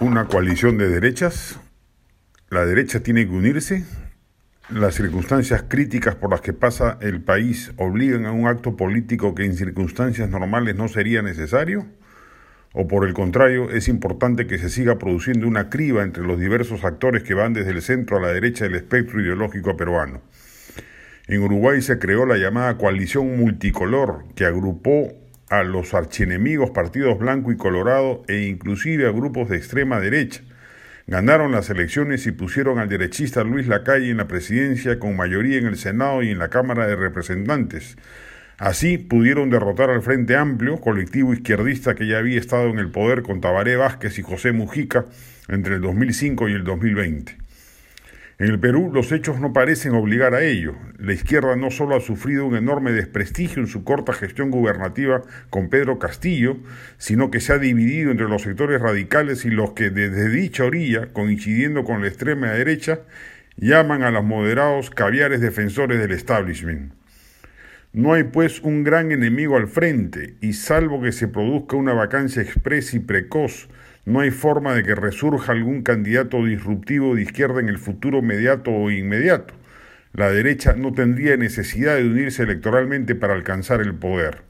una coalición de derechas, la derecha tiene que unirse, las circunstancias críticas por las que pasa el país obligan a un acto político que en circunstancias normales no sería necesario, o por el contrario es importante que se siga produciendo una criba entre los diversos actores que van desde el centro a la derecha del espectro ideológico peruano. En Uruguay se creó la llamada coalición multicolor que agrupó a los archienemigos partidos blanco y colorado e inclusive a grupos de extrema derecha. Ganaron las elecciones y pusieron al derechista Luis Lacalle en la presidencia con mayoría en el Senado y en la Cámara de Representantes. Así pudieron derrotar al Frente Amplio, colectivo izquierdista que ya había estado en el poder con Tabaré Vázquez y José Mujica entre el 2005 y el 2020. En el Perú los hechos no parecen obligar a ello. La izquierda no solo ha sufrido un enorme desprestigio en su corta gestión gubernativa con Pedro Castillo, sino que se ha dividido entre los sectores radicales y los que desde dicha orilla, coincidiendo con la extrema derecha, llaman a los moderados caviares defensores del establishment. No hay pues un gran enemigo al frente, y salvo que se produzca una vacancia expresa y precoz, no hay forma de que resurja algún candidato disruptivo de izquierda en el futuro mediato o inmediato. La derecha no tendría necesidad de unirse electoralmente para alcanzar el poder.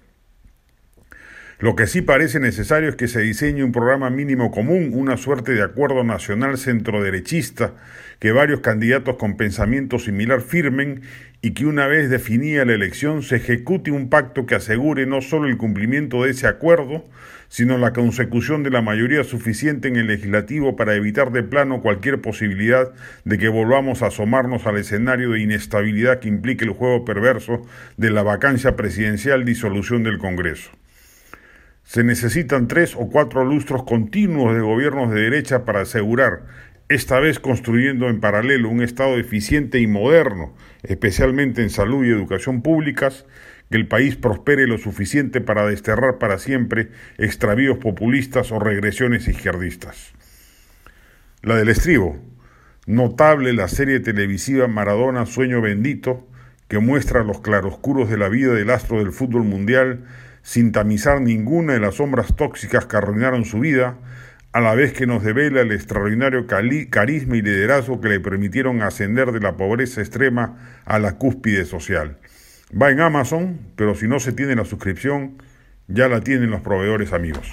Lo que sí parece necesario es que se diseñe un programa mínimo común, una suerte de acuerdo nacional centroderechista, que varios candidatos con pensamiento similar firmen y que una vez definida la elección se ejecute un pacto que asegure no solo el cumplimiento de ese acuerdo, sino la consecución de la mayoría suficiente en el legislativo para evitar de plano cualquier posibilidad de que volvamos a asomarnos al escenario de inestabilidad que implique el juego perverso de la vacancia presidencial disolución del Congreso. Se necesitan tres o cuatro lustros continuos de gobiernos de derecha para asegurar, esta vez construyendo en paralelo un Estado eficiente y moderno, especialmente en salud y educación públicas, que el país prospere lo suficiente para desterrar para siempre extravíos populistas o regresiones izquierdistas. La del estribo, notable la serie televisiva Maradona Sueño Bendito, que muestra los claroscuros de la vida del astro del fútbol mundial, sin tamizar ninguna de las sombras tóxicas que arruinaron su vida, a la vez que nos devela el extraordinario carisma y liderazgo que le permitieron ascender de la pobreza extrema a la cúspide social. Va en Amazon, pero si no se tiene la suscripción, ya la tienen los proveedores amigos.